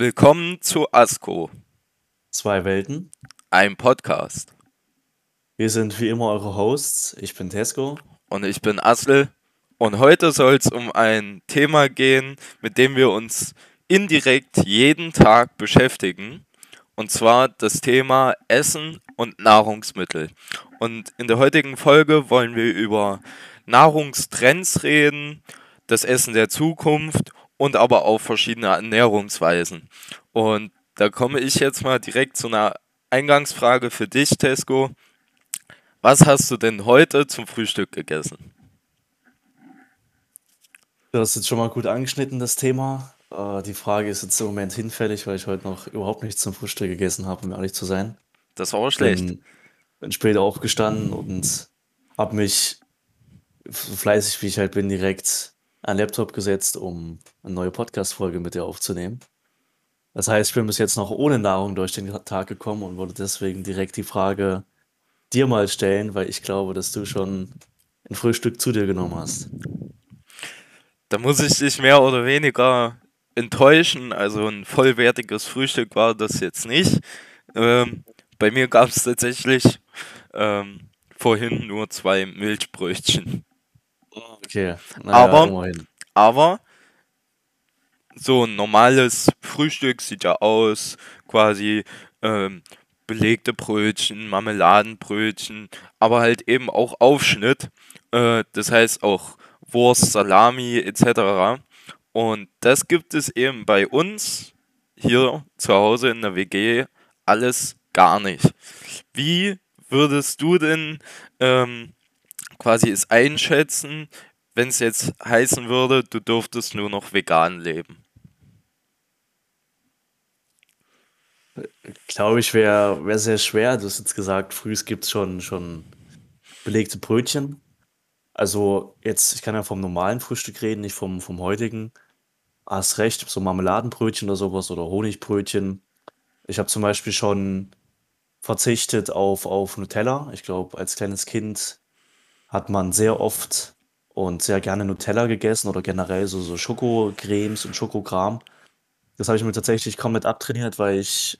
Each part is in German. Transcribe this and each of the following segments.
Willkommen zu ASCO, Zwei Welten. einem Podcast. Wir sind wie immer eure Hosts. Ich bin Tesco. Und ich bin Asl. Und heute soll es um ein Thema gehen, mit dem wir uns indirekt jeden Tag beschäftigen. Und zwar das Thema Essen und Nahrungsmittel. Und in der heutigen Folge wollen wir über Nahrungstrends reden, das Essen der Zukunft und aber auch verschiedene Ernährungsweisen. Und da komme ich jetzt mal direkt zu einer Eingangsfrage für dich, Tesco. Was hast du denn heute zum Frühstück gegessen? Du hast jetzt schon mal gut angeschnitten, das Thema. Äh, die Frage ist jetzt im Moment hinfällig, weil ich heute noch überhaupt nichts zum Frühstück gegessen habe, um ehrlich zu sein. Das war aber schlecht. Bin, bin später aufgestanden und habe mich so fleißig, wie ich halt bin, direkt an den Laptop gesetzt, um eine neue Podcast-Folge mit dir aufzunehmen. Das heißt, ich bin bis jetzt noch ohne Nahrung durch den Tag gekommen und wollte deswegen direkt die Frage dir mal stellen, weil ich glaube, dass du schon ein Frühstück zu dir genommen hast. Da muss ich dich mehr oder weniger enttäuschen. Also ein vollwertiges Frühstück war das jetzt nicht. Ähm, bei mir gab es tatsächlich ähm, vorhin nur zwei Milchbrötchen. Okay, naja, Aber, immerhin. aber so ein normales Frühstück sieht ja aus, quasi ähm, belegte Brötchen, Marmeladenbrötchen, aber halt eben auch Aufschnitt. Äh, das heißt auch Wurst, Salami etc. Und das gibt es eben bei uns hier zu Hause in der WG alles gar nicht. Wie würdest du denn ähm, quasi es einschätzen, wenn es jetzt heißen würde, du dürftest nur noch vegan leben? Glaube ich, wäre wär sehr schwer. Du hast jetzt gesagt, früh gibt es schon, schon belegte Brötchen. Also jetzt, ich kann ja vom normalen Frühstück reden, nicht vom, vom heutigen. Hast recht, so Marmeladenbrötchen oder sowas oder Honigbrötchen. Ich habe zum Beispiel schon verzichtet auf, auf Nutella. Ich glaube, als kleines Kind hat man sehr oft und sehr gerne Nutella gegessen oder generell so, so Schokocremes und Schokokram. Das habe ich mir tatsächlich komplett abtrainiert, weil ich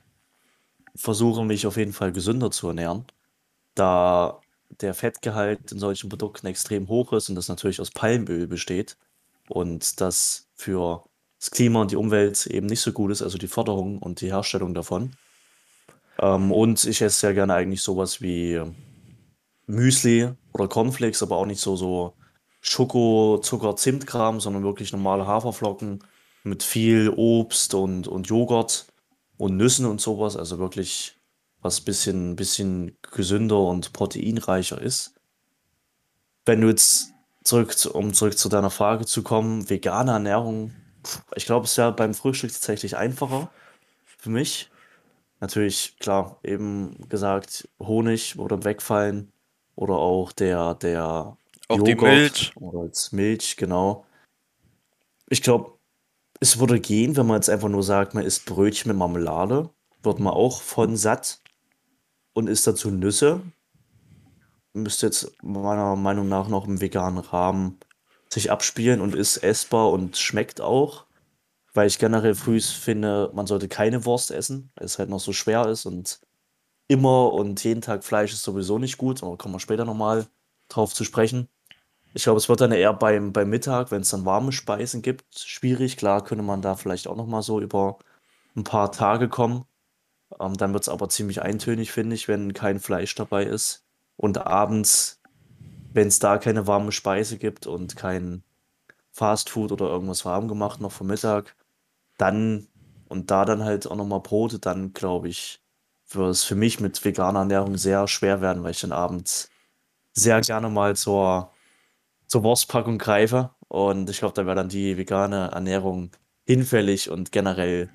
versuche, mich auf jeden Fall gesünder zu ernähren, da der Fettgehalt in solchen Produkten extrem hoch ist und das natürlich aus Palmöl besteht und das für das Klima und die Umwelt eben nicht so gut ist, also die Förderung und die Herstellung davon. Ähm, und ich esse sehr gerne eigentlich sowas wie Müsli oder Cornflakes, aber auch nicht so, so Schoko, Zucker, Zimtkram, sondern wirklich normale Haferflocken mit viel Obst und, und Joghurt und Nüssen und sowas. Also wirklich was bisschen, bisschen gesünder und proteinreicher ist. Wenn du jetzt zurück, zu- um zurück zu deiner Frage zu kommen, vegane Ernährung, ich glaube, es wäre beim Frühstück tatsächlich einfacher für mich. Natürlich, klar, eben gesagt, Honig würde wegfallen oder auch der, der Auch die Joghurt Milch. oder als Milch, genau. Ich glaube, es würde gehen, wenn man jetzt einfach nur sagt, man isst Brötchen mit Marmelade, wird man auch von satt und isst dazu Nüsse. Müsste jetzt meiner Meinung nach noch im veganen Rahmen sich abspielen und ist essbar und schmeckt auch. Weil ich generell früh finde, man sollte keine Wurst essen, weil es halt noch so schwer ist und immer und jeden Tag Fleisch ist sowieso nicht gut, aber kommen wir später nochmal drauf zu sprechen. Ich glaube, es wird dann eher beim, beim Mittag, wenn es dann warme Speisen gibt, schwierig. Klar könnte man da vielleicht auch nochmal so über ein paar Tage kommen. Ähm, dann wird es aber ziemlich eintönig, finde ich, wenn kein Fleisch dabei ist. Und abends, wenn es da keine warme Speise gibt und kein Fastfood oder irgendwas warm gemacht noch vom Mittag, dann und da dann halt auch nochmal Brote, dann glaube ich, würde es für mich mit veganer Ernährung sehr schwer werden, weil ich dann abends sehr gerne mal zur, zur Wurstpackung greife. Und ich glaube, da wäre dann die vegane Ernährung hinfällig und generell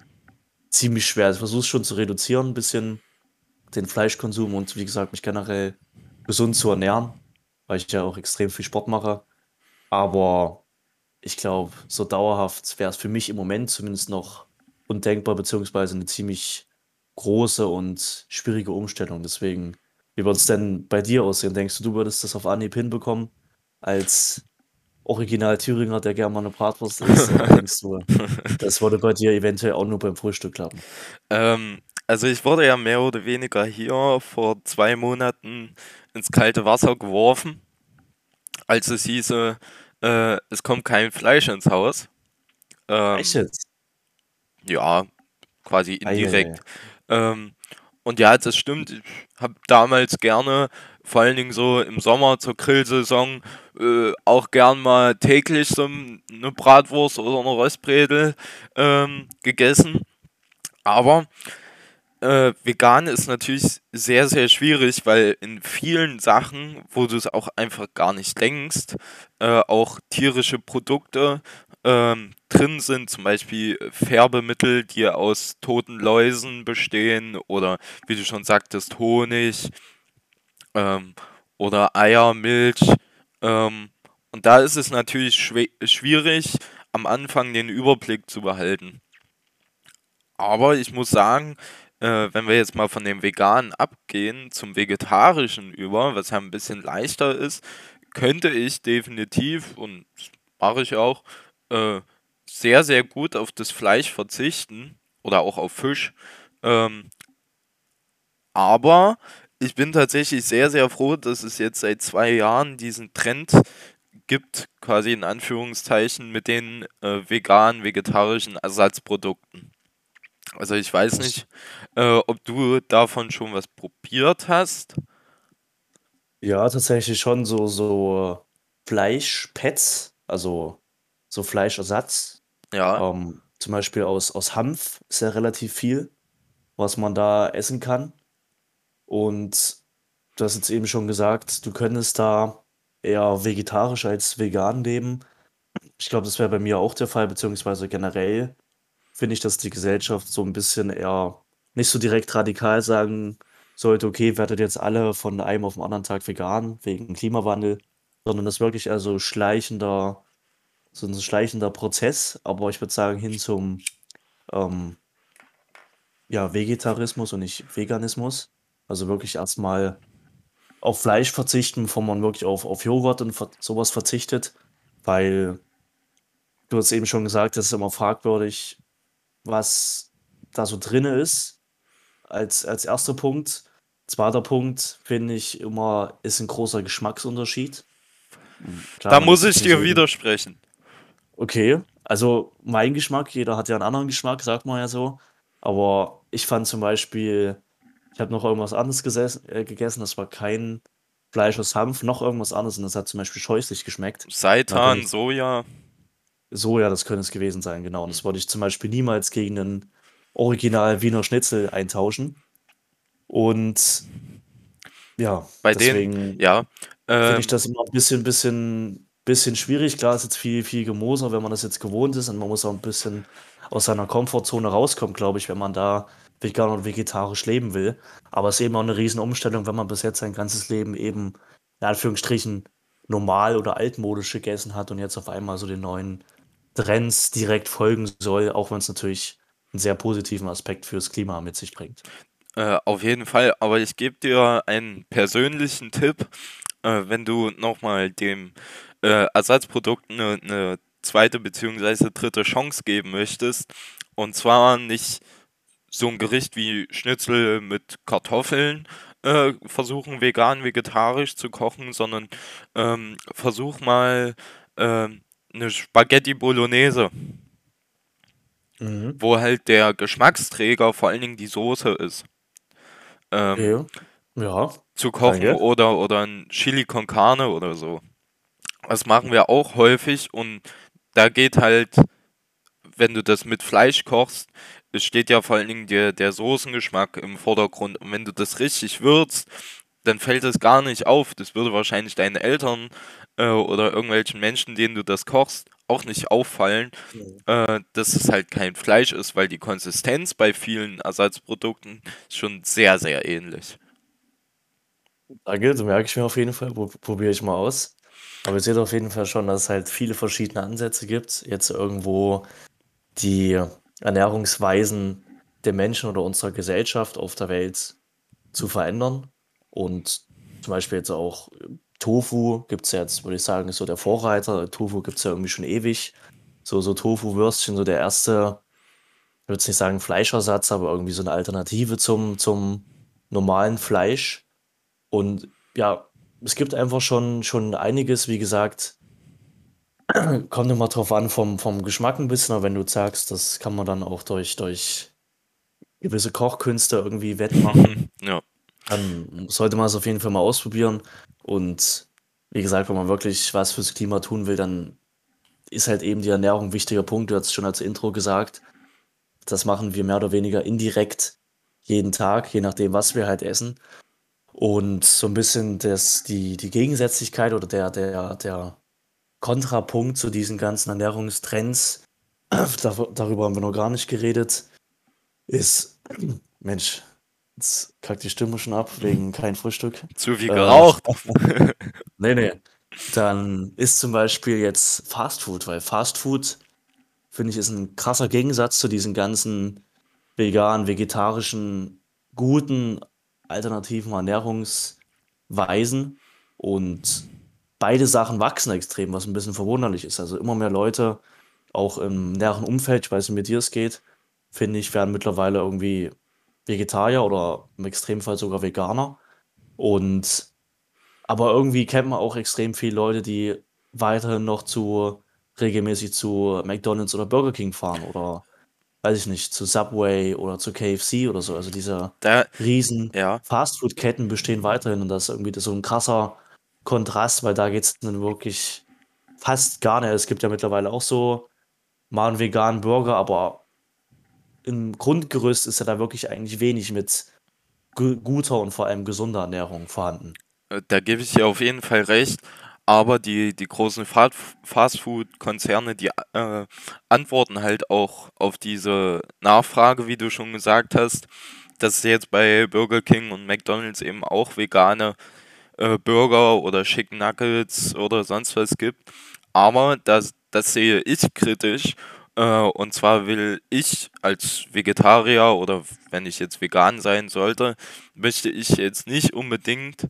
ziemlich schwer. Ich versuche es schon zu reduzieren, ein bisschen den Fleischkonsum und wie gesagt, mich generell gesund zu ernähren, weil ich ja auch extrem viel Sport mache. Aber ich glaube, so dauerhaft wäre es für mich im Moment zumindest noch undenkbar, beziehungsweise eine ziemlich große und schwierige Umstellung. Deswegen, wie würde es denn bei dir aussehen? Denkst du, du würdest das auf Anhieb hinbekommen als Original Thüringer, der gerne mal 'ne Bratwurst isst, oder denkst du, das würde bei dir eventuell auch nur beim Frühstück klappen? Ähm, also ich wurde ja mehr oder weniger hier vor zwei Monaten ins kalte Wasser geworfen, als es hieße, äh, es kommt kein Fleisch ins Haus. Echt Ähm, jetzt? ja, quasi indirekt. Ähm, und ja, das stimmt. Ich habe damals gerne, vor allen Dingen so im Sommer zur Grillsaison, äh, auch gern mal täglich so eine Bratwurst oder eine Röstbredel ähm, gegessen. Aber äh, vegan ist natürlich sehr, sehr schwierig, weil in vielen Sachen, wo du es auch einfach gar nicht denkst, äh, auch tierische Produkte ähm, drin sind, zum Beispiel Färbemittel, die aus toten Läusen bestehen oder wie du schon sagtest, Honig ähm, oder Eier, Milch. Ähm, und da ist es natürlich schwe- schwierig, am Anfang den Überblick zu behalten. Aber ich muss sagen, äh, wenn wir jetzt mal von dem Veganen abgehen zum Vegetarischen über, was ja ein bisschen leichter ist, könnte ich definitiv, und mache ich auch, äh, sehr, sehr gut auf das Fleisch verzichten oder auch auf Fisch. Ähm, aber ich bin tatsächlich sehr, sehr froh, dass es jetzt seit zwei Jahren diesen Trend gibt, quasi in Anführungszeichen, mit den äh, veganen, vegetarischen Ersatzprodukten. Also ich weiß nicht, äh, ob du davon schon was probiert hast. Ja, tatsächlich schon so so Fleischpads, also so Fleischersatz. Ja, Ähm, zum Beispiel aus aus Hanf ist ja relativ viel, was man da essen kann. Und du hast jetzt eben schon gesagt, du könntest da eher vegetarisch als vegan leben. Ich glaube, das wäre bei mir auch der Fall, beziehungsweise generell finde ich, dass die Gesellschaft so ein bisschen eher nicht so direkt radikal sagen sollte: „Okay, werdet jetzt alle von einem auf 'n anderen Tag vegan wegen Klimawandel“, sondern das wirklich eher so schleichender so 'n schleichender Prozess, aber ich würde sagen, hin zum, ähm, ja, Vegetarismus und nicht Veganismus. Also, wirklich erst mal auf Fleisch verzichten, bevor man wirklich auf auf Joghurt und ver so was verzichtet, weil du hast eben schon gesagt, das ist immer fragwürdig, was da so drinne ist, als als erster Punkt. Zweiter Punkt finde ich immer, ist 'n großer Geschmacksunterschied. Hm, klar, da muss ich dir widersprechen. Okay, also mein Geschmack, jeder hat ja 'n anderen Geschmack, sagt man ja so, aber ich fand zum Beispiel ich habe noch irgendwas anderes geses äh, gegessen, das war kein Fleisch aus Hanf, noch irgendwas anderes und das hat zum Beispiel scheußlich geschmeckt. Seitan, ich Soja, Soja, das könnte es gewesen sein, genau. Und das würde ich zum Beispiel niemals gegen 'nen Original Wiener Schnitzel eintauschen. Und ja, bei denen, deswegen ja, finde ich ähm, das immer 'n bisschen bisschen bisschen schwierig. Klar ist jetzt viel viel Gemoser, wenn man das jetzt gewohnt ist und man muss auch 'n bisschen aus seiner Komfortzone rauskommen, glaube ich, wenn man da vegan und vegetarisch leben will. Aber es ist eben auch 'ne Riesenumstellung, wenn man bis jetzt sein ganzes Leben eben in Anführungsstrichen normal oder altmodisch gegessen hat und jetzt auf einmal so den neuen Trends direkt folgen soll, auch wenn's natürlich 'n sehr positiven Aspekt fürs Klima mit sich bringt. äh, auf jeden Fall. Aber ich gebe dir einen persönlichen Tipp, äh, wenn du nochmal dem äh, Ersatzprodukt eine, eine zweite beziehungsweise dritte Chance geben möchtest. Und zwar nicht so ein Gericht wie Schnitzel mit Kartoffeln äh, versuchen, vegan, vegetarisch zu kochen, sondern ähm, versuch mal ähm, eine Spaghetti Bolognese, Mhm. wo halt der Geschmacksträger vor allen Dingen die Soße ist. Ähm, Okay. Ja, zu kochen danke. oder, oder ein Chili con Carne oder so. Das machen wir auch häufig und da geht halt, wenn du das mit Fleisch kochst, es steht ja vor allen Dingen der, der Soßengeschmack im Vordergrund. Und wenn du das richtig würzt, dann fällt es gar nicht auf. Das würde wahrscheinlich deinen Eltern äh, oder irgendwelchen Menschen, denen du das kochst, auch nicht auffallen, äh, dass es halt kein Fleisch ist, weil die Konsistenz bei vielen Ersatzprodukten schon sehr, sehr ähnlich. Danke, das merke ich mir auf jeden Fall, pro probiere ich mal aus. Aber ihr seht auf jeden Fall schon, dass es halt viele verschiedene Ansätze gibt, jetzt irgendwo die Ernährungsweisen der Menschen oder unserer Gesellschaft auf der Welt zu verändern und zum Beispiel jetzt auch Tofu gibt es jetzt, würde ich sagen, ist so der Vorreiter. Tofu gibt es ja irgendwie schon ewig. So, so Tofu-Würstchen, so der erste, ich würde nicht sagen Fleischersatz, aber irgendwie so eine Alternative zum, zum normalen Fleisch. Und ja, es gibt einfach schon, schon einiges, wie gesagt, kommt immer drauf an vom, vom Geschmack ein bisschen, aber wenn du sagst, das kann man dann auch durch, durch gewisse Kochkünste irgendwie wettmachen, Ja. dann sollte man es auf jeden Fall mal ausprobieren. Und wie gesagt, wenn man wirklich was fürs Klima tun will, dann ist halt eben die Ernährung ein wichtiger Punkt. Du hast es schon als Intro gesagt. Das machen wir mehr oder weniger indirekt jeden Tag, je nachdem, was wir halt essen. Und so ein bisschen das, die, die Gegensätzlichkeit oder der, der, der Kontrapunkt zu diesen ganzen Ernährungstrends, dar- darüber haben wir noch gar nicht geredet, ist, Mensch, jetzt kackt die Stimme schon ab wegen kein Frühstück. Zu viel Äh, geraucht. nee, nee. Dann ist zum Beispiel jetzt Fast Food, weil Fast Food, finde ich, ist ein krasser Gegensatz zu diesen ganzen veganen, vegetarischen, guten, alternativen Ernährungsweisen. Und beide Sachen wachsen extrem, was ein bisschen verwunderlich ist. Also immer mehr Leute, auch im näheren Umfeld, ich weiß nicht, wie dir es geht, finde ich, werden mittlerweile irgendwie Vegetarier oder im Extremfall sogar Veganer. Und aber irgendwie kennt man auch extrem viele Leute, die weiterhin noch zu regelmäßig zu McDonald's oder Burger King fahren oder weiß ich nicht, zu Subway oder zu KFC oder so. Also diese Da, riesen ja. Fastfood-Ketten bestehen weiterhin und das ist irgendwie so ein krasser Kontrast, weil da geht es dann wirklich fast gar nicht. Es gibt ja mittlerweile auch so mal einen veganen Burger, aber im Grundgerüst ist ja da wirklich eigentlich wenig mit gu guter und vor allem gesunder Ernährung vorhanden. Äh, Da gebe ich dir auf jeden Fall recht, aber die, die großen Fa- Fastfood-Konzerne, die äh, antworten halt auch auf diese Nachfrage, wie du schon gesagt hast, dass es jetzt bei Burger King und McDonald's eben auch vegane äh, Burger oder Chicken Nuggets oder sonst was gibt. Aber das, das sehe ich kritisch. Äh, und zwar will ich als Vegetarier oder wenn ich jetzt vegan sein sollte, möchte ich jetzt nicht unbedingt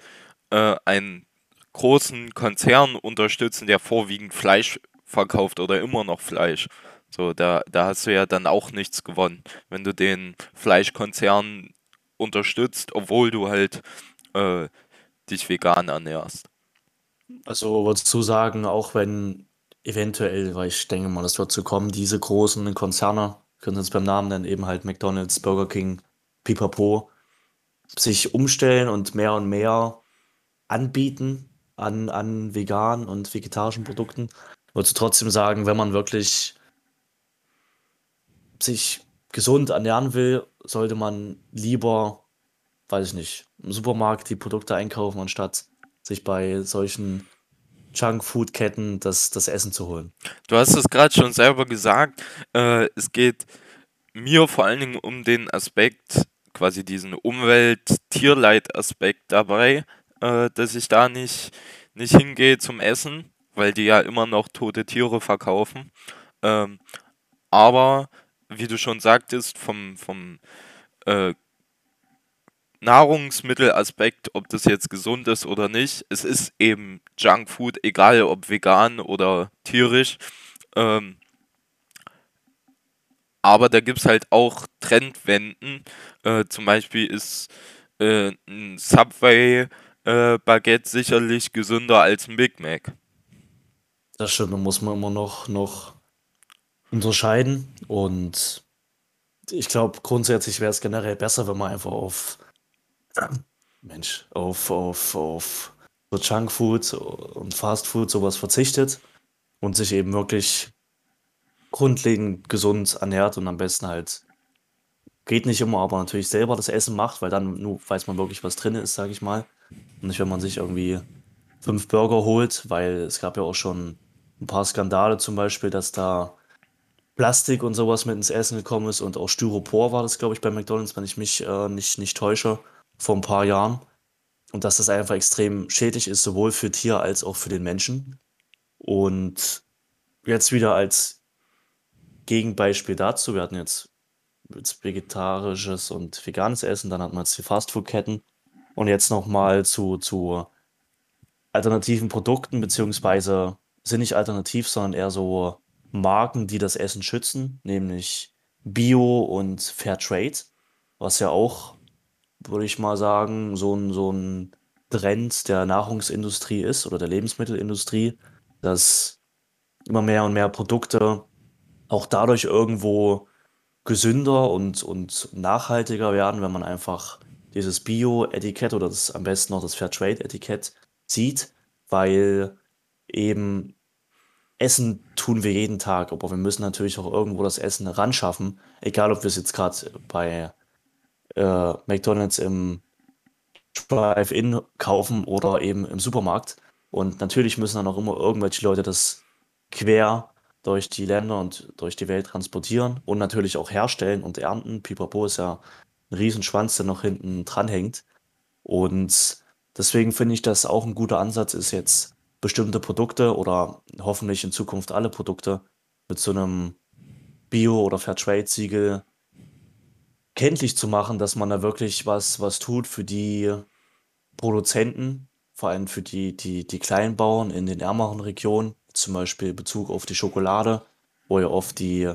äh, einen großen Konzern unterstützen, der vorwiegend Fleisch verkauft oder immer noch Fleisch. So, da, da hast du ja dann auch nichts gewonnen, wenn du den Fleischkonzern unterstützt, obwohl du halt äh, dich vegan ernährst. Also würdest du sagen, auch wenn eventuell, weil ich denke mal, das wird zu kommen, diese großen Konzerne, können wir es beim Namen nennen, eben halt McDonald's, Burger King, Pipapo, sich umstellen und mehr und mehr anbieten an, an veganen und vegetarischen Produkten, würdest du trotzdem sagen, wenn man wirklich sich gesund ernähren will, sollte man lieber, weiß ich nicht, im Supermarkt die Produkte einkaufen, anstatt sich bei solchen Junk-Food-Ketten das, das Essen zu holen. Du hast es gerade schon selber gesagt, äh, es geht mir vor allen Dingen um den Aspekt, quasi diesen Umwelt-Tierleid-Aspekt dabei, äh, dass ich da nicht, nicht hingehe zum Essen, weil die ja immer noch tote Tiere verkaufen. Ähm, aber, wie du schon sagtest, vom, vom äh, Nahrungsmittelaspekt, ob das jetzt gesund ist oder nicht, es ist eben Junkfood, egal ob vegan oder tierisch. Ähm, aber da gibt es halt auch Trendwenden. Äh, zum Beispiel ist äh, ein Subway äh, Baguette sicherlich gesünder als ein Big Mac. Das stimmt, da muss man immer noch, noch unterscheiden. Und ich glaube, grundsätzlich wäre es generell besser, wenn man einfach auf, Mensch, auf, auf, auf so Junkfood und Fastfood sowas verzichtet und sich eben wirklich grundlegend gesund ernährt und am besten halt, geht nicht immer, aber natürlich selber das Essen macht, weil dann nur weiß man wirklich, was drin ist, sage ich mal. Und nicht, wenn man sich irgendwie fünf Burger holt, weil es gab ja auch schon ein paar Skandale zum Beispiel, dass da Plastik und sowas mit ins Essen gekommen ist und auch Styropor war das, glaube ich, bei McDonald's, wenn ich mich äh, nicht, nicht täusche, vor ein paar Jahren. Und dass das einfach extrem schädlich ist, sowohl für Tier als auch für den Menschen. Und jetzt wieder als Gegenbeispiel dazu, wir hatten jetzt, jetzt vegetarisches und veganes Essen, dann hatten wir jetzt die Fastfood-Ketten und jetzt nochmal zu, zu alternativen Produkten, beziehungsweise sind nicht alternativ, sondern eher so Marken, die das Essen schützen, nämlich Bio und Fairtrade, was ja auch, würde ich mal sagen, so ein, so ein Trend der Nahrungsindustrie ist oder der Lebensmittelindustrie, dass immer mehr und mehr Produkte auch dadurch irgendwo gesünder und, und nachhaltiger werden, wenn man einfach dieses Bio-Etikett oder das am besten noch das Fairtrade-Etikett sieht, weil eben Essen tun wir jeden Tag, aber wir müssen natürlich auch irgendwo das Essen ran schaffen, egal ob wir es jetzt gerade bei äh, McDonald's im Drive-In kaufen oder eben im Supermarkt. Und natürlich müssen dann auch immer irgendwelche Leute das quer durch die Länder und durch die Welt transportieren und natürlich auch herstellen und ernten. Pipapo ist ja ein Riesenschwanz, der noch hinten dran hängt. Und deswegen finde ich, dass auch ein guter Ansatz ist, jetzt bestimmte Produkte oder hoffentlich in Zukunft alle Produkte mit so einem Bio- oder Fairtrade-Siegel kenntlich zu machen, dass man da wirklich was, was tut für die Produzenten, vor allem für die, die, die Kleinbauern in den ärmeren Regionen, zum Beispiel in Bezug auf die Schokolade, wo ja oft die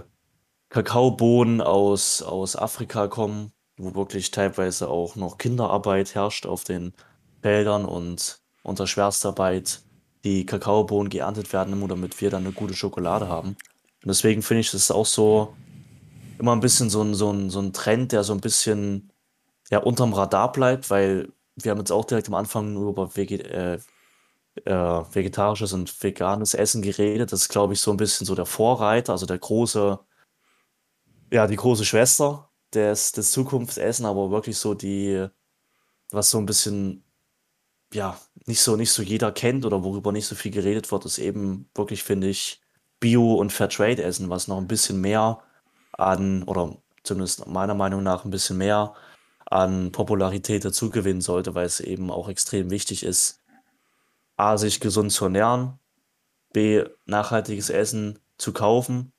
Kakaobohnen aus, aus Afrika kommen, wo wirklich teilweise auch noch Kinderarbeit herrscht auf den Feldern und unter Schwerstarbeit die Kakaobohnen geerntet werden, nur damit wir dann eine gute Schokolade haben. Und deswegen finde ich das auch so immer ein bisschen so ein, so ein, so ein Trend, der so ein bisschen ja, unterm Radar bleibt, weil wir haben jetzt auch direkt am Anfang nur über Veget äh, äh, vegetarisches und veganes Essen geredet. Das ist, glaube ich, so ein bisschen so der Vorreiter, also der große, ja, die große Schwester des, des Zukunftsessen, aber wirklich so die, was so ein bisschen, ja, nicht so, nicht so jeder kennt oder worüber nicht so viel geredet wird, ist eben wirklich, finde ich, Bio- und Fairtrade-Essen, was noch ein bisschen mehr an, oder zumindest meiner Meinung nach ein bisschen mehr an Popularität dazugewinnen sollte, weil es eben auch extrem wichtig ist, A, sich gesund zu ernähren, B, nachhaltiges Essen zu kaufen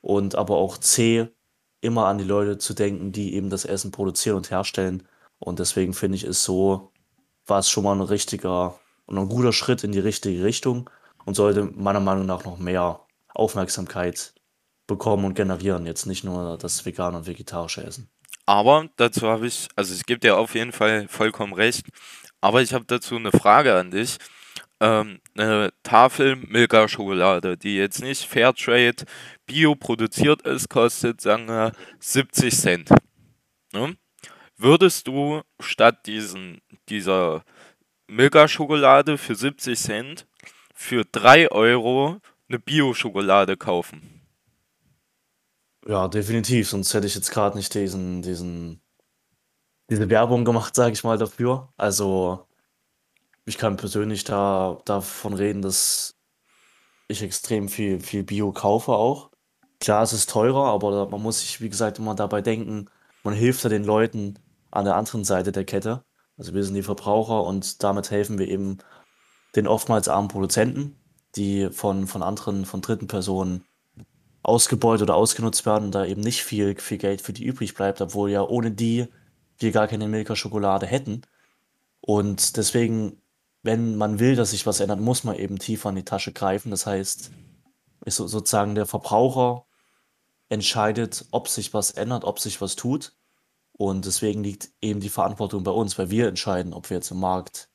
und aber auch C, immer an die Leute zu denken, die eben das Essen produzieren und herstellen. Und deswegen finde ich es so, war es schon mal ein richtiger und ein guter Schritt in die richtige Richtung und sollte meiner Meinung nach noch mehr Aufmerksamkeit bekommen und generieren. Jetzt nicht nur das vegane und vegetarische Essen. Aber dazu habe ich, also ich gebe dir auf jeden Fall vollkommen recht, aber ich habe dazu eine Frage an dich. Ähm, eine Tafel Milka-Schokolade, die jetzt nicht Fairtrade Bio produziert ist, kostet, sagen wir, 70 Cent. Ne? Würdest du statt diesen, dieser Milka-Schokolade für 70 Cent für 3 Euro eine Bio-Schokolade kaufen? Ja, definitiv, sonst hätte ich jetzt gerade nicht diesen, diesen, diese Werbung gemacht, sage ich mal, dafür. Also, ich kann persönlich da davon reden, dass ich extrem viel, viel Bio kaufe auch. Klar, es ist teurer, aber man muss sich, wie gesagt, immer dabei denken, man hilft ja den Leuten an der anderen Seite der Kette. Also wir sind die Verbraucher und damit helfen wir eben den oftmals armen Produzenten, die von, von anderen, von dritten Personen ausgebeutet oder ausgenutzt werden und da eben nicht viel, viel Geld für die übrig bleibt, obwohl ja ohne die wir gar keine Milka-Schokolade hätten. Und deswegen, wenn man will, dass sich was ändert, muss man eben tiefer in die Tasche greifen. Das heißt, ist so, sozusagen der Verbraucher entscheidet, ob sich was ändert, ob sich was tut. Und deswegen liegt eben die Verantwortung bei uns, weil wir entscheiden, ob wir jetzt im Markt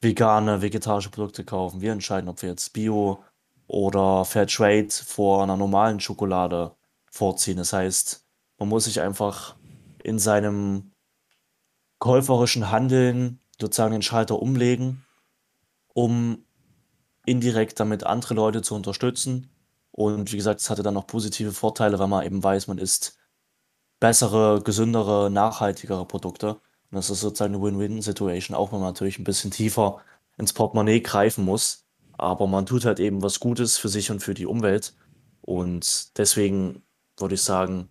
vegane, vegetarische Produkte kaufen. Wir entscheiden, ob wir jetzt Bio oder Fairtrade vor einer normalen Schokolade vorziehen. Das heißt, man muss sich einfach in seinem käuferischen Handeln sozusagen den Schalter umlegen, um indirekt damit andere Leute zu unterstützen. Und wie gesagt, es hatte dann noch positive Vorteile, weil man eben weiß, man isst bessere, gesündere, nachhaltigere Produkte. Und das ist sozusagen eine Win-Win-Situation, auch wenn man natürlich ein bisschen tiefer ins Portemonnaie greifen muss. Aber man tut halt eben was Gutes für sich und für die Umwelt. Und deswegen würde ich sagen,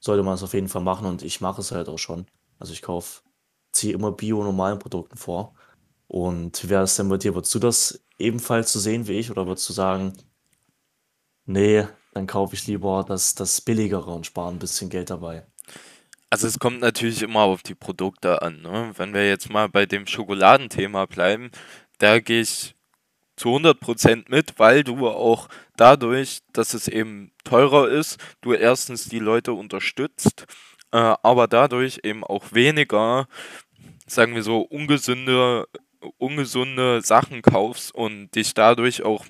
sollte man es auf jeden Fall machen und ich mache es halt auch schon. Also ich kaufe, ziehe immer bio-normalen Produkten vor. Und wie wäre es denn bei dir? Würdest du das ebenfalls so sehen wie ich oder würdest du sagen, nee, dann kaufe ich lieber das, das Billigere und spare ein bisschen Geld dabei? Also es kommt natürlich immer auf die Produkte an. Ne? Wenn wir jetzt mal bei dem Schokoladenthema bleiben, da gehe ich zu 100% mit, weil du auch dadurch, dass es eben teurer ist, du erstens die Leute unterstützt, äh, aber dadurch eben auch weniger, sagen wir so, ungesunde, ungesunde Sachen kaufst und dich dadurch auch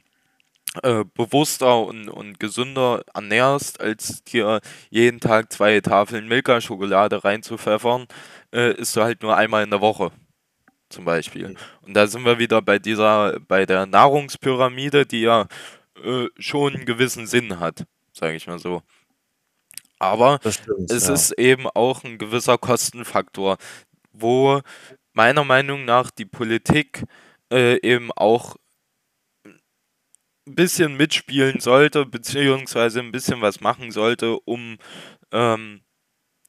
äh, bewusster und, und gesünder ernährst, als dir jeden Tag zwei Tafeln Milka-Schokolade reinzupfeffern, äh, isst du halt nur einmal in der Woche zum Beispiel. Und da sind wir wieder bei dieser, bei der Nahrungspyramide, die ja äh, schon einen gewissen Sinn hat, sage ich mal so. Aber stimmt, es ja. ist eben auch ein gewisser Kostenfaktor, wo meiner Meinung nach die Politik äh, eben auch ein bisschen mitspielen sollte, beziehungsweise ein bisschen was machen sollte, um ähm,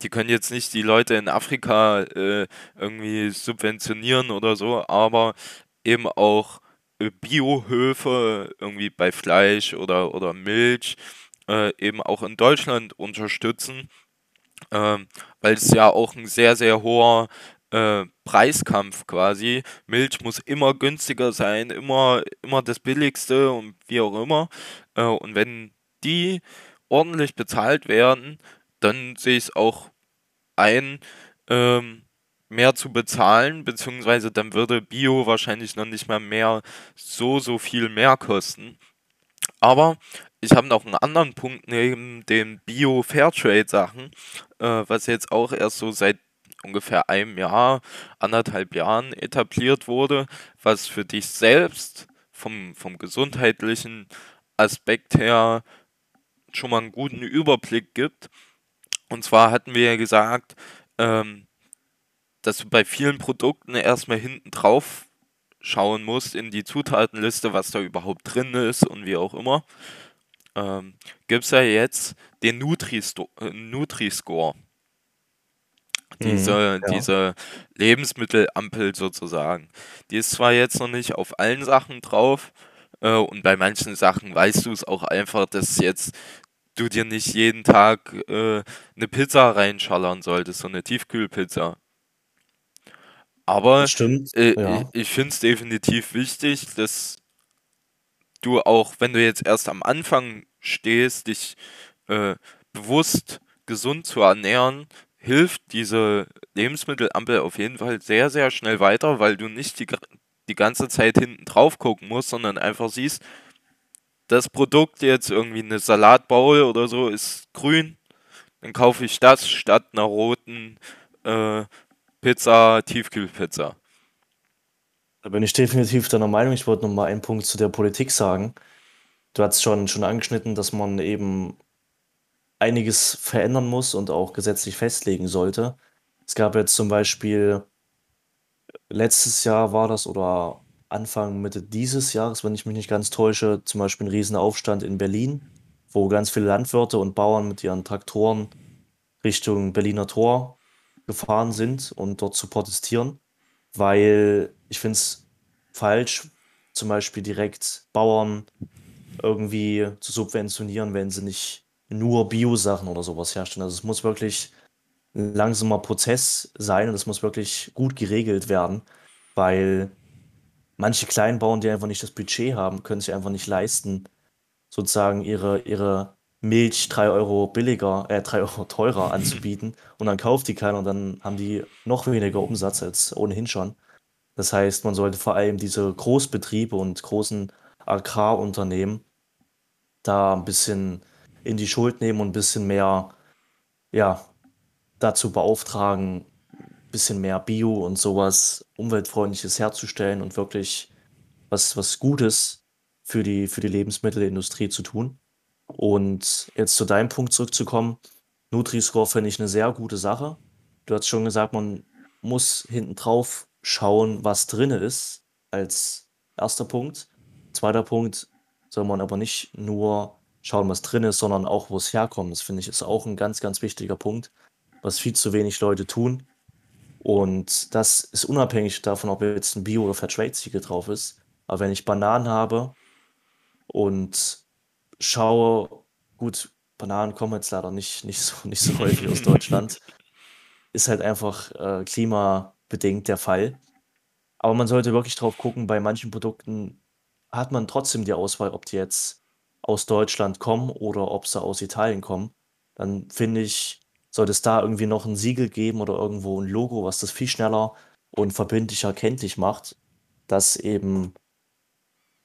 die können jetzt nicht die Leute in Afrika äh, irgendwie subventionieren oder so, aber eben auch äh, Biohöfe irgendwie bei Fleisch oder, oder Milch äh, eben auch in Deutschland unterstützen, ähm, weil es ja auch ein sehr, sehr hoher äh, Preiskampf quasi. Milch muss immer günstiger sein, immer, immer das Billigste und wie auch immer. Äh, und wenn die ordentlich bezahlt werden, dann sehe ich es auch ein, ähm, mehr zu bezahlen, beziehungsweise dann würde Bio wahrscheinlich noch nicht mal mehr so, so viel mehr kosten. Aber ich habe noch einen anderen Punkt neben den Bio-Fairtrade-Sachen, äh, was jetzt auch erst so seit ungefähr einem Jahr, anderthalb Jahren etabliert wurde, was für dich selbst vom, vom gesundheitlichen Aspekt her schon mal einen guten Überblick gibt. Und zwar hatten wir ja gesagt, ähm, dass du bei vielen Produkten erstmal hinten drauf schauen musst in die Zutatenliste, was da überhaupt drin ist und wie auch immer. Ähm, Gibt es ja jetzt den Nutri-Score. Nutri diese, ja. diese Lebensmittelampel sozusagen. Die ist zwar jetzt noch nicht auf allen Sachen drauf, äh, und bei manchen Sachen weißt du es auch einfach, dass jetzt du dir nicht jeden Tag äh, eine Pizza reinschallern solltest, so eine Tiefkühlpizza. Aber Stimmt, äh, ich, ja. ich finde es definitiv wichtig, dass du auch, wenn du jetzt erst am Anfang stehst, dich äh, bewusst gesund zu ernähren, hilft diese Lebensmittelampel auf jeden Fall sehr, sehr schnell weiter, weil du nicht die, die ganze Zeit hinten drauf gucken musst, sondern einfach siehst, das Produkt jetzt irgendwie eine Salatbowl oder so ist grün, dann kaufe ich das statt einer roten äh, Pizza, Tiefkühlpizza. Da bin ich definitiv deiner Meinung. Ich wollte noch mal einen Punkt zu der Politik sagen. Du hast schon, schon angeschnitten, dass man eben einiges verändern muss und auch gesetzlich festlegen sollte. Es gab jetzt zum Beispiel letztes Jahr war das oder Anfang, Mitte dieses Jahres, wenn ich mich nicht ganz täusche, zum Beispiel ein Riesenaufstand in Berlin, wo ganz viele Landwirte und Bauern mit ihren Traktoren Richtung Berliner Tor gefahren sind und dort zu protestieren, weil ich finde es falsch, zum Beispiel direkt Bauern irgendwie zu subventionieren, wenn sie nicht nur Bio-Sachen oder sowas herstellen. Also es muss wirklich ein langsamer Prozess sein und es muss wirklich gut geregelt werden, weil manche Kleinbauern, die einfach nicht das Budget haben, können sich einfach nicht leisten, sozusagen ihre, ihre Milch 3 Euro billiger, äh, 3 Euro teurer anzubieten und dann kauft die keiner und dann haben die noch weniger Umsatz als ohnehin schon. Das heißt, man sollte vor allem diese Großbetriebe und großen Agrarunternehmen da ein bisschen in die Schuld nehmen und ein bisschen mehr, ja, dazu beauftragen, ein bisschen mehr Bio und sowas Umweltfreundliches herzustellen und wirklich was, was Gutes für die, für die Lebensmittelindustrie zu tun. Und jetzt zu deinem Punkt zurückzukommen, Nutri-Score finde ich eine sehr gute Sache. Du hast schon gesagt, man muss hinten drauf schauen, was drin ist, als erster Punkt. Zweiter Punkt soll man aber nicht nur schauen, was drin ist, sondern auch, wo es herkommt. Das finde ich ist auch ein ganz, ganz wichtiger Punkt, was viel zu wenig Leute tun. Und das ist unabhängig davon, ob jetzt ein Bio- oder Fairtrade-Siegel drauf ist. Aber wenn ich Bananen habe und schaue, gut, Bananen kommen jetzt leider nicht, nicht so, nicht so häufig aus Deutschland, ist halt einfach äh, klimabedingt der Fall. Aber man sollte wirklich drauf gucken, bei manchen Produkten hat man trotzdem die Auswahl, ob die jetzt aus Deutschland kommen oder ob sie aus Italien kommen. Dann finde ich, sollte es da irgendwie noch ein Siegel geben oder irgendwo ein Logo, was das viel schneller und verbindlicher kenntlich macht, dass eben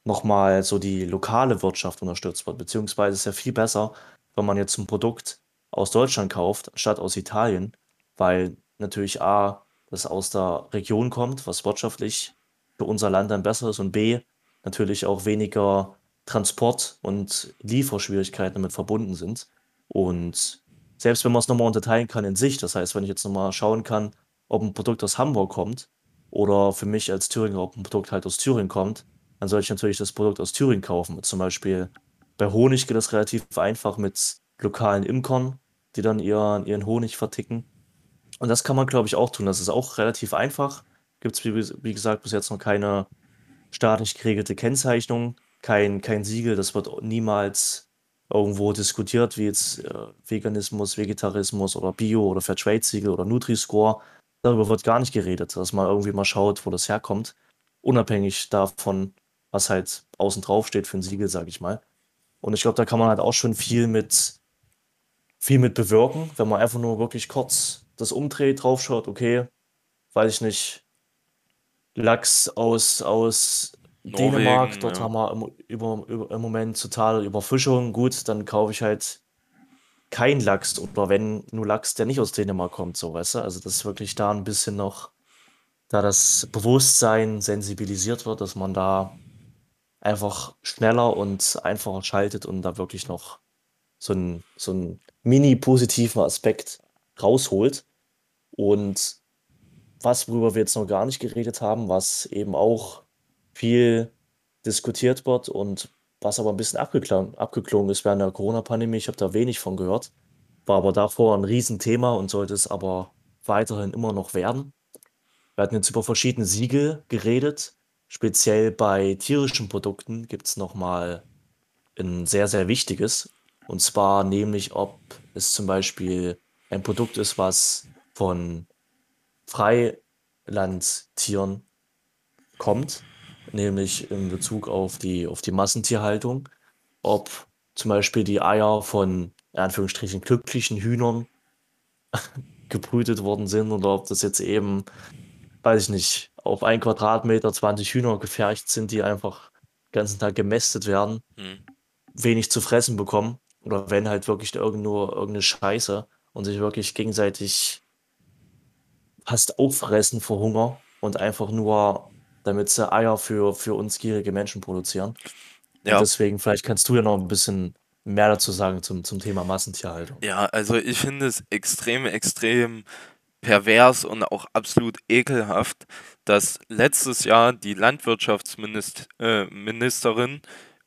nochmal so die lokale Wirtschaft unterstützt wird. Beziehungsweise ist ja viel besser, wenn man jetzt ein Produkt aus Deutschland kauft, statt aus Italien, weil natürlich A, das aus der Region kommt, was wirtschaftlich für unser Land dann besser ist und B, natürlich auch weniger Transport und Lieferschwierigkeiten damit verbunden sind. Und selbst wenn man es nochmal unterteilen kann in sich, das heißt, wenn ich jetzt nochmal schauen kann, ob ein Produkt aus Hamburg kommt oder für mich als Thüringer, ob ein Produkt halt aus Thüringen kommt, dann soll ich natürlich das Produkt aus Thüringen kaufen. Zum Beispiel bei Honig geht das relativ einfach mit lokalen Imkern, die dann ihren, ihren Honig verticken. Und das kann man, glaube ich, auch tun. Das ist auch relativ einfach. Gibt es, wie, wie gesagt, bis jetzt noch keine staatlich geregelte Kennzeichnung, kein, kein Siegel. Das wird niemals irgendwo diskutiert, wie jetzt äh, Veganismus, Vegetarismus oder Bio oder Fairtrade-Siegel oder Nutri-Score. Darüber wird gar nicht geredet, dass man irgendwie mal schaut, wo das herkommt. Unabhängig davon, was halt außen drauf steht für ein Siegel, sage ich mal. Und ich glaube, da kann man halt auch schon viel mit, viel mit bewirken, wenn man einfach nur wirklich kurz das umdreht, draufschaut, okay, weiß ich nicht, Lachs aus, aus Dänemark, Norwegen, dort ja. haben wir im, über, über, im Moment totale Überfischung. Gut, dann kaufe ich halt kein Lachs oder wenn nur Lachs, der nicht aus Dänemark kommt, so, weißt du? Also, das ist wirklich da ein bisschen noch, da das Bewusstsein sensibilisiert wird, dass man da einfach schneller und einfacher schaltet und da wirklich noch so einen so 'n mini-positiven Aspekt rausholt. Und was, worüber wir jetzt noch gar nicht geredet haben, was eben auch viel diskutiert wird und was aber ein bisschen abgeklungen ist während der Corona-Pandemie. Ich habe da wenig von gehört, war aber davor ein Riesenthema und sollte es aber weiterhin immer noch werden. Wir hatten jetzt über verschiedene Siegel geredet. Speziell bei tierischen Produkten gibt es noch mal 'n sehr, sehr wichtiges, und zwar nämlich, ob es zum Beispiel ein Produkt ist, was von Freilandtieren kommt, nämlich in Bezug auf die, auf die Massentierhaltung, ob zum Beispiel die Eier von, in Anführungsstrichen, glücklichen Hühnern gebrütet worden sind oder ob das jetzt eben, weiß ich nicht, auf ein Quadratmeter 20 Hühner gefercht sind, die einfach den ganzen Tag gemästet werden, Hm. wenig zu fressen bekommen oder wenn halt wirklich irgend nur irgendeine Scheiße und sich wirklich gegenseitig fast auffressen vor Hunger und einfach nur, damit sie Eier für, für uns gierige Menschen produzieren. Und Ja, deswegen, vielleicht kannst du ja noch ein bisschen mehr dazu sagen zum, zum Thema Massentierhaltung. ja, also ich finde es extrem, extrem pervers und auch absolut ekelhaft, dass letztes Jahr die Landwirtschaftsministerin äh,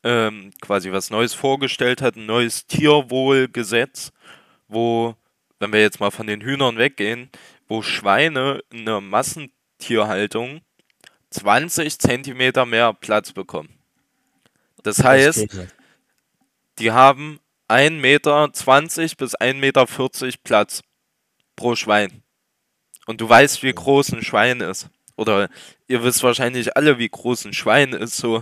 ähm, quasi was Neues vorgestellt hat, ein neues Tierwohlgesetz, wo, wenn wir jetzt mal von den Hühnern weggehen, wo Schweine in der Massentierhaltung 20 Zentimeter mehr Platz bekommen. Das heißt, die haben 1,20 Meter bis 1,40 Meter Platz pro Schwein. Und du weißt, wie groß ein Schwein ist. Oder ihr wisst wahrscheinlich alle, wie groß ein Schwein ist. So,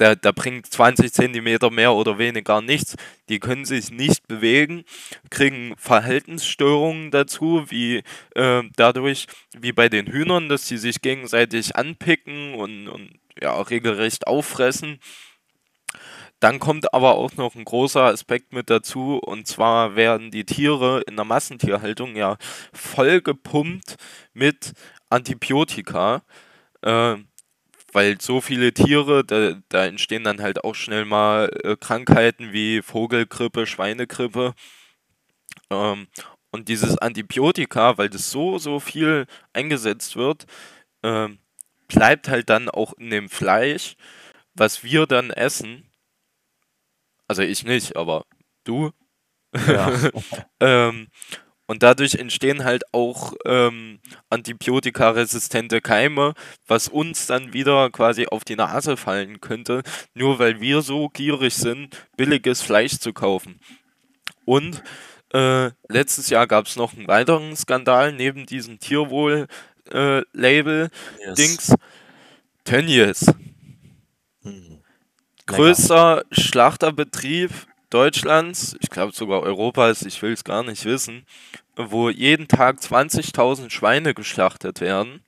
da, da bringt 20 Zentimeter mehr oder weniger nichts. Die können sich nicht bewegen, kriegen Verhaltensstörungen dazu, wie äh, dadurch, wie bei den Hühnern, dass sie sich gegenseitig anpicken und, und ja, regelrecht auffressen. Dann kommt aber auch noch ein großer Aspekt mit dazu, und zwar werden die Tiere in der Massentierhaltung ja voll gepumpt mit Antibiotika, äh, weil so viele Tiere, da, da entstehen dann halt auch schnell mal äh, Krankheiten wie Vogelgrippe, Schweinegrippe. Ähm, und dieses Antibiotika, weil das so, so viel eingesetzt wird, ähm, bleibt halt dann auch in dem Fleisch, was wir dann essen. Also ich nicht, aber du. Ja, Ähm, und dadurch entstehen halt auch ähm, antibiotikaresistente Keime, was uns dann wieder quasi auf die Nase fallen könnte, nur weil wir so gierig sind, billiges Fleisch zu kaufen. Und äh, letztes Jahr gab es noch einen weiteren Skandal neben diesem Tierwohl-Label-Dings. yes. Tönnies. Hm. Größter Schlachterbetrieb Deutschlands, ich glaube sogar Europas, ich will es gar nicht wissen, wo jeden Tag 20.000 Schweine geschlachtet werden.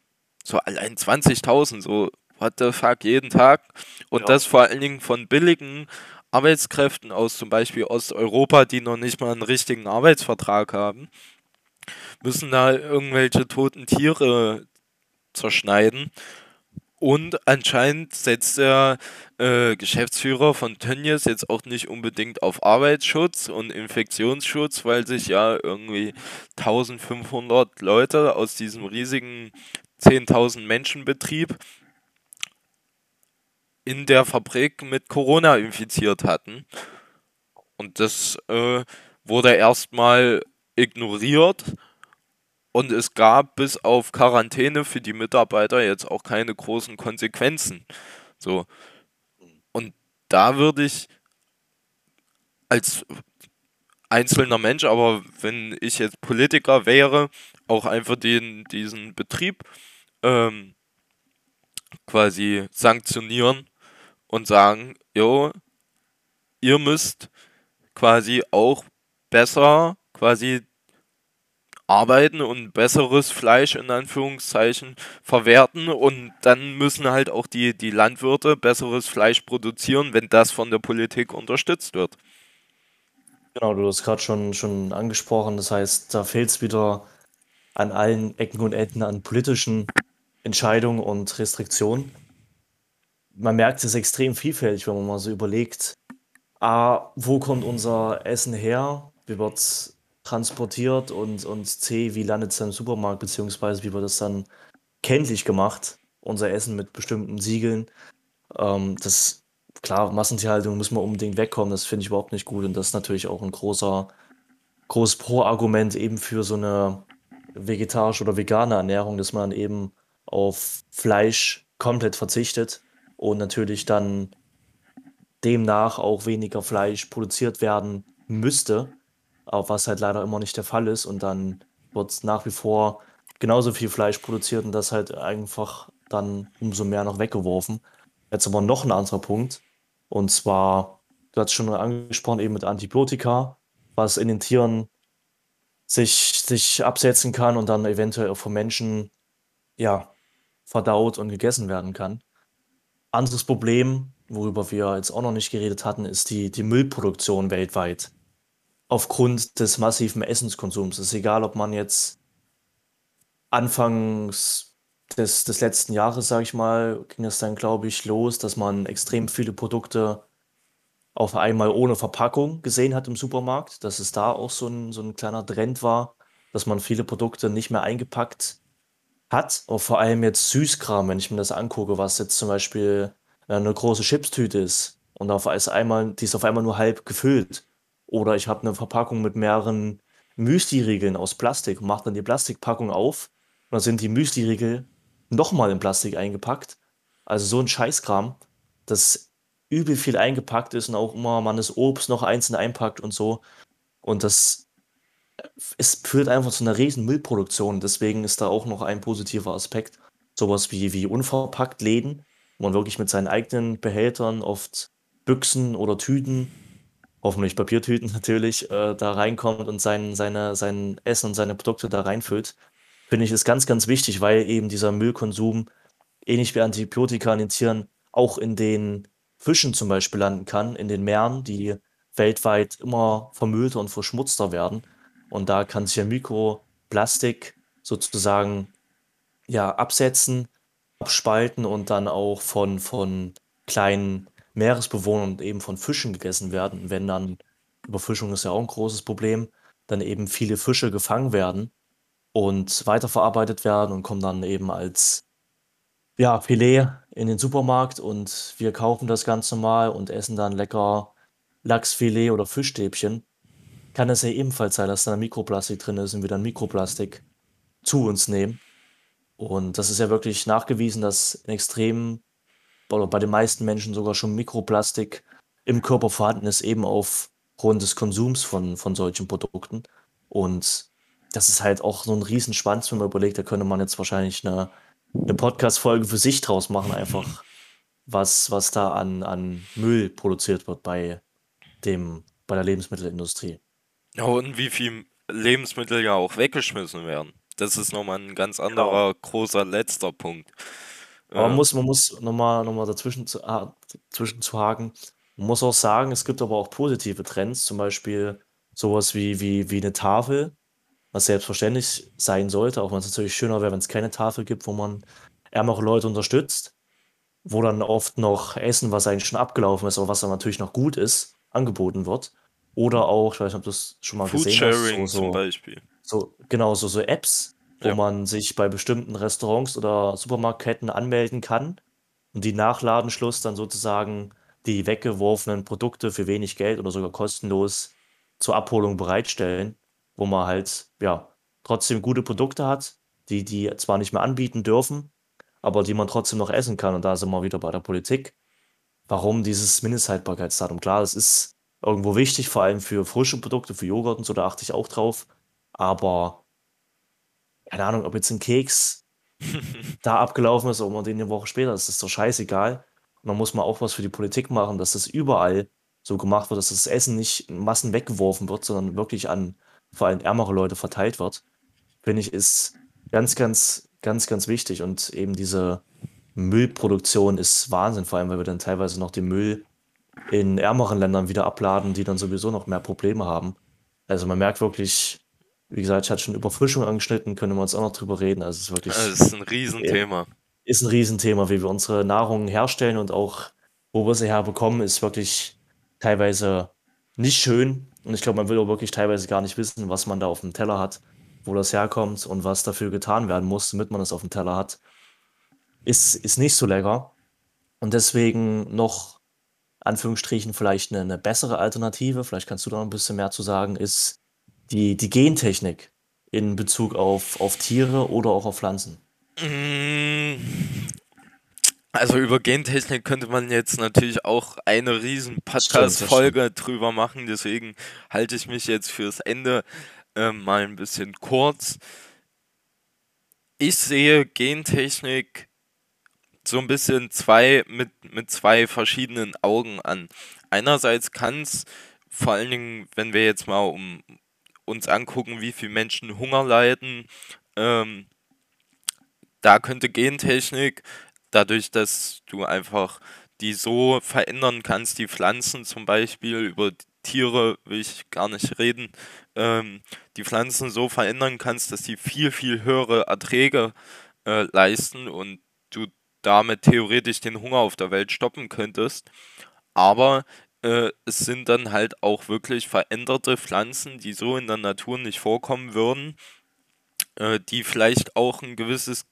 So allein 20.000, so what the fuck, jeden Tag. Und Ja. das vor allen Dingen von billigen Arbeitskräften aus zum Beispiel Osteuropa, die noch nicht mal einen richtigen Arbeitsvertrag haben, müssen da irgendwelche toten Tiere zerschneiden. Und anscheinend setzt der äh, Geschäftsführer von Tönnies jetzt auch nicht unbedingt auf Arbeitsschutz und Infektionsschutz, weil sich ja irgendwie 1500 Leute aus diesem riesigen 10.000 Menschen Betrieb in der Fabrik mit Corona infiziert hatten. Und das äh, wurde erstmal ignoriert und es gab bis auf Quarantäne für die Mitarbeiter jetzt auch keine großen Konsequenzen. So. Und da würde ich als einzelner Mensch, aber wenn ich jetzt Politiker wäre, auch einfach den, diesen Betrieb ähm, quasi sanktionieren und sagen, jo, ihr müsst quasi auch besser quasi arbeiten und besseres Fleisch in Anführungszeichen verwerten und dann müssen halt auch die, die Landwirte besseres Fleisch produzieren, wenn das von der Politik unterstützt wird. Genau, du hast gerade schon, schon angesprochen. Das heißt, da fehlt es wieder an allen Ecken und Enden an politischen Entscheidungen und Restriktionen. Man merkt es extrem vielfältig, wenn man mal so überlegt, A, wo kommt unser Essen her? Wie wird es transportiert? Und, und C, wie landet es dann im Supermarkt? Beziehungsweise wie wird es dann kenntlich gemacht? Unser Essen mit bestimmten Siegeln. Ähm, das, klar, Massentierhaltung muss man unbedingt wegkommen. Das finde ich überhaupt nicht gut. Und das ist natürlich auch ein großer, großes Pro-Argument eben für so eine vegetarische oder vegane Ernährung, dass man eben auf Fleisch komplett verzichtet und natürlich dann demnach auch weniger Fleisch produziert werden müsste, aber was halt leider immer nicht der Fall ist und dann wird nach wie vor genauso viel Fleisch produziert und das halt einfach dann umso mehr noch weggeworfen. Jetzt aber noch ein anderer Punkt und zwar, du hast schon angesprochen, eben mit Antibiotika, was in den Tieren sich, sich absetzen kann und dann eventuell auch vom Menschen ja, verdaut und gegessen werden kann. Anderes Problem, worüber wir jetzt auch noch nicht geredet hatten, ist die, die Müllproduktion weltweit. Aufgrund des massiven Essenskonsums. Es ist egal, ob man jetzt anfangs des, des letzten Jahres, sage ich mal, ging es dann, glaube ich, los, dass man extrem viele Produkte auf einmal ohne Verpackung gesehen hat im Supermarkt, dass es da auch so ein, so ein kleiner Trend war, dass man viele Produkte nicht mehr eingepackt hat. Und vor allem jetzt Süßkram, wenn ich mir das angucke, was jetzt zum Beispiel äh, eine große Chipstüte ist und auf einmal, die ist auf einmal nur halb gefüllt. Oder ich habe eine Verpackung mit mehreren Müsli-Riegeln aus Plastik und mache dann die Plastikpackung auf und dann sind die Müsli-Riegel nochmal in Plastik eingepackt. Also so ein Scheißkram, das übel viel eingepackt ist und auch immer man das Obst noch einzeln einpackt und so. Und das es führt einfach zu einer riesen Müllproduktion. Deswegen ist da auch noch ein positiver Aspekt. Sowas wie, wie unverpackt Läden, wo man wirklich mit seinen eigenen Behältern, oft Büchsen oder Tüten, hoffentlich Papiertüten natürlich, äh, da reinkommt und sein, seine, sein Essen und seine Produkte da reinfüllt. Finde ich ist ganz, ganz wichtig, weil eben dieser Müllkonsum, ähnlich wie Antibiotika in den Tieren, auch in den Fischen zum Beispiel landen kann, in den Meeren, die weltweit immer vermüllter und verschmutzter werden. Und da kann sich ja Mikroplastik sozusagen ja absetzen, abspalten und dann auch von, von kleinen Meeresbewohnern und eben von Fischen gegessen werden. Wenn dann, Überfischung ist ja auch ein großes Problem, dann eben viele Fische gefangen werden und weiterverarbeitet werden und kommen dann eben als ja, Filet in den Supermarkt und wir kaufen das ganz normal und essen dann lecker Lachsfilet oder Fischstäbchen. Kann es ja ebenfalls sein, dass da Mikroplastik drin ist und wir dann Mikroplastik zu uns nehmen. Und das ist ja wirklich nachgewiesen, dass in extremen oder bei den meisten Menschen sogar schon Mikroplastik im Körper vorhanden ist, eben aufgrund des Konsums von, von solchen Produkten. Und das ist halt auch so ein Riesenschwanz, wenn man überlegt, da könnte man jetzt wahrscheinlich eine eine Podcast-Folge für sich draus machen, einfach was, was da an, an Müll produziert wird bei dem, bei der Lebensmittelindustrie. Ja, und wie viel Lebensmittel ja auch weggeschmissen werden. Das ist nochmal ein ganz Genau. anderer großer letzter Punkt. Aber man muss, man muss nochmal noch mal dazwischen zu, ah, zwischen zu haken. Man muss auch sagen, es gibt aber auch positive Trends, zum Beispiel sowas wie, wie, wie eine Tafel, was selbstverständlich sein sollte, auch wenn es natürlich schöner wäre, wenn es keine Tafel gibt, wo man ärmere Leute unterstützt, wo dann oft noch Essen, was eigentlich schon abgelaufen ist, aber was dann natürlich noch gut ist, angeboten wird. Oder auch, ich weiß nicht, ob du das schon mal gesehen hast, so, zum Beispiel. so, genau, so, so Apps, wo Ja. man sich bei bestimmten Restaurants oder Supermarktketten anmelden kann und die nach Ladenschluss dann sozusagen die weggeworfenen Produkte für wenig Geld oder sogar kostenlos zur Abholung bereitstellen, wo man halt, ja, trotzdem gute Produkte hat, die die zwar nicht mehr anbieten dürfen, aber die man trotzdem noch essen kann. Und da sind wir wieder bei der Politik. Warum dieses Mindesthaltbarkeitsdatum? Klar, das ist irgendwo wichtig, vor allem für frische Produkte, für Joghurt und so, da achte ich auch drauf. Aber keine Ahnung, ob jetzt ein Keks da abgelaufen ist oder man den eine Woche später, das ist doch scheißegal. Und dann muss man auch was für die Politik machen, dass das überall so gemacht wird, dass das Essen nicht in Massen weggeworfen wird, sondern wirklich an vor allem ärmere Leute verteilt wird. Finde ich, ist ganz, ganz, ganz, ganz wichtig. Und eben diese Müllproduktion ist Wahnsinn, vor allem, weil wir dann teilweise noch den Müll in ärmeren Ländern wieder abladen, die dann sowieso noch mehr Probleme haben. Also man merkt wirklich, wie gesagt, ich hatte schon Überfischung angeschnitten, können wir uns auch noch drüber reden. Also es ist wirklich, Das ist ein Riesenthema. ist ein Riesenthema, wie wir unsere Nahrung herstellen und auch, wo wir sie herbekommen, ist wirklich teilweise nicht schön. Und ich glaube, man will auch wirklich teilweise gar nicht wissen, was man da auf dem Teller hat, wo das herkommt und was dafür getan werden muss, damit man es auf dem Teller hat. Ist, ist nicht so lecker. Und deswegen noch, Anführungsstrichen, vielleicht eine, eine bessere Alternative, vielleicht kannst du da noch ein bisschen mehr zu sagen, ist die, die Gentechnik in Bezug auf, auf Tiere oder auch auf Pflanzen. Mm, Also über Gentechnik könnte man jetzt natürlich auch eine riesen. Podcast-Folge drüber machen, deswegen halte ich mich jetzt fürs Ende äh, mal ein bisschen kurz. Ich sehe Gentechnik so ein bisschen zwei mit, mit zwei verschiedenen Augen an. Einerseits kann es, vor allen Dingen, wenn wir jetzt mal um uns angucken, wie viele Menschen Hunger leiden, ähm, da könnte Gentechnik, dadurch, dass du einfach die so verändern kannst, die Pflanzen zum Beispiel, über Tiere will ich gar nicht reden, ähm, die Pflanzen so verändern kannst, dass die viel, viel höhere Erträge äh, leisten und du damit theoretisch den Hunger auf der Welt stoppen könntest. Aber äh, es sind dann halt auch wirklich veränderte Pflanzen, die so in der Natur nicht vorkommen würden, äh, die vielleicht auch ein gewisses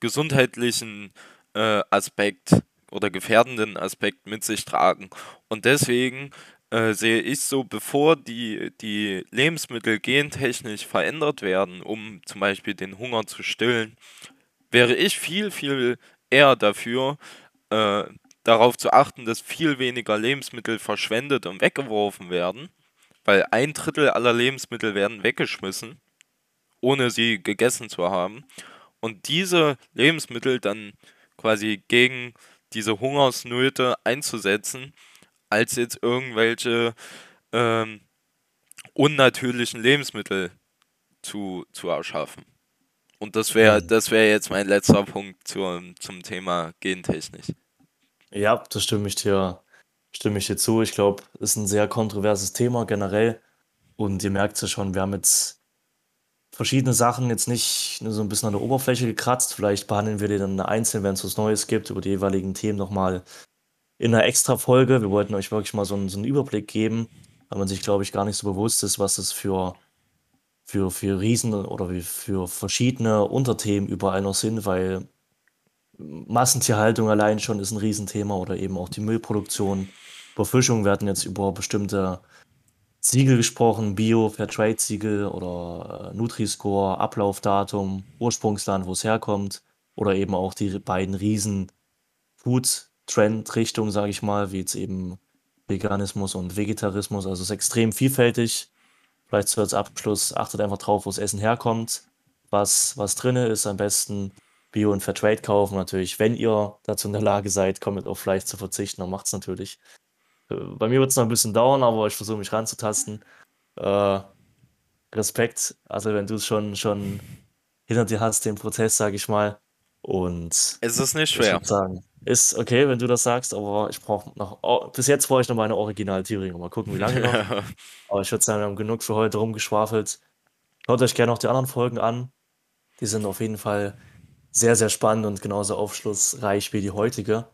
gesundheitlichen äh, Aspekt oder gefährdenden Aspekt mit sich tragen. Und deswegen äh, sehe ich so, bevor die, die Lebensmittel gentechnisch verändert werden, um zum Beispiel den Hunger zu stillen, wäre ich viel, viel eher dafür, äh, darauf zu achten, dass viel weniger Lebensmittel verschwendet und weggeworfen werden, weil ein Drittel aller Lebensmittel werden weggeschmissen, ohne sie gegessen zu haben. Und diese Lebensmittel dann quasi gegen diese Hungersnöte einzusetzen, als jetzt irgendwelche ähm, unnatürlichen Lebensmittel zu, zu erschaffen. Und das wäre, Hm. das wäre jetzt mein letzter Punkt zum, zum Thema Gentechnik. Ja, da stimme ich dir, stimme ich dir zu. Ich glaube, es ist ein sehr kontroverses Thema generell. Und ihr merkt es ja schon, wir haben jetzt verschiedene Sachen jetzt nicht so ein bisschen an der Oberfläche gekratzt. Vielleicht behandeln wir die dann einzeln, wenn es was Neues gibt, über die jeweiligen Themen nochmal in einer extra Folge. Wir wollten euch wirklich mal so einen, so einen Überblick geben, weil man sich, glaube ich, gar nicht so bewusst ist, was es für, für, für Riesen oder für verschiedene Unterthemen überall noch sind, weil Massentierhaltung allein schon ist ein Riesenthema oder eben auch die Müllproduktion. Überfischung, wir hatten jetzt über bestimmte Siegel gesprochen, Bio, Fairtrade-Siegel oder äh, Nutri-Score, Ablaufdatum, Ursprungsland, wo es herkommt oder eben auch die beiden riesen Food-Trend-Richtungen, sage ich mal, wie jetzt eben Veganismus und Vegetarismus. Also es ist extrem vielfältig. Vielleicht so als Abschluss, achtet einfach drauf, wo das Essen herkommt, was, was drin ist am besten, Bio und Fairtrade kaufen. Natürlich, wenn ihr dazu in der Lage seid, komplett auf Fleisch zu verzichten, dann macht es natürlich. Äh, bei mir wird es noch ein bisschen dauern, aber ich versuche mich ranzutasten. Äh, Respekt, also wenn du es schon, schon hinter dir hast, den Prozess, sage ich mal. Und Es ist nicht ich schwer. sagen, ist okay, wenn du das sagst, aber ich brauche noch, oh, bis jetzt brauche ich noch meine Originaltheorie. Mal gucken, wie lange noch. Aber ich würde sagen, wir haben genug für heute rumgeschwafelt. Hört euch gerne noch die anderen Folgen an. Die sind auf jeden Fall sehr, sehr spannend und genauso aufschlussreich wie die heutige.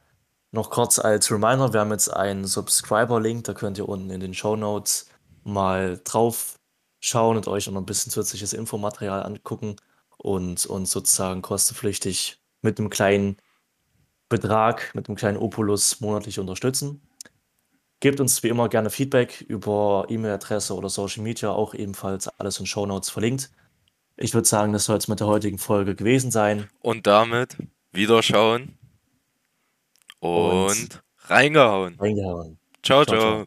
Noch kurz als Reminder, wir haben jetzt einen Subscriber-Link, da könnt ihr unten in den Show Notes mal drauf schauen und euch noch ein bisschen zusätzliches Infomaterial angucken und uns sozusagen kostenpflichtig mit einem kleinen Betrag, mit einem kleinen Opulus monatlich unterstützen. Gebt uns wie immer gerne Feedback über E-Mail-Adresse oder Social Media, auch ebenfalls alles in Show Notes verlinkt. Ich würde sagen, das soll es mit der heutigen Folge gewesen sein. Und damit wiederschauen und, Und reingehauen. reingehauen. Ciao, Ciao, ciao. ciao.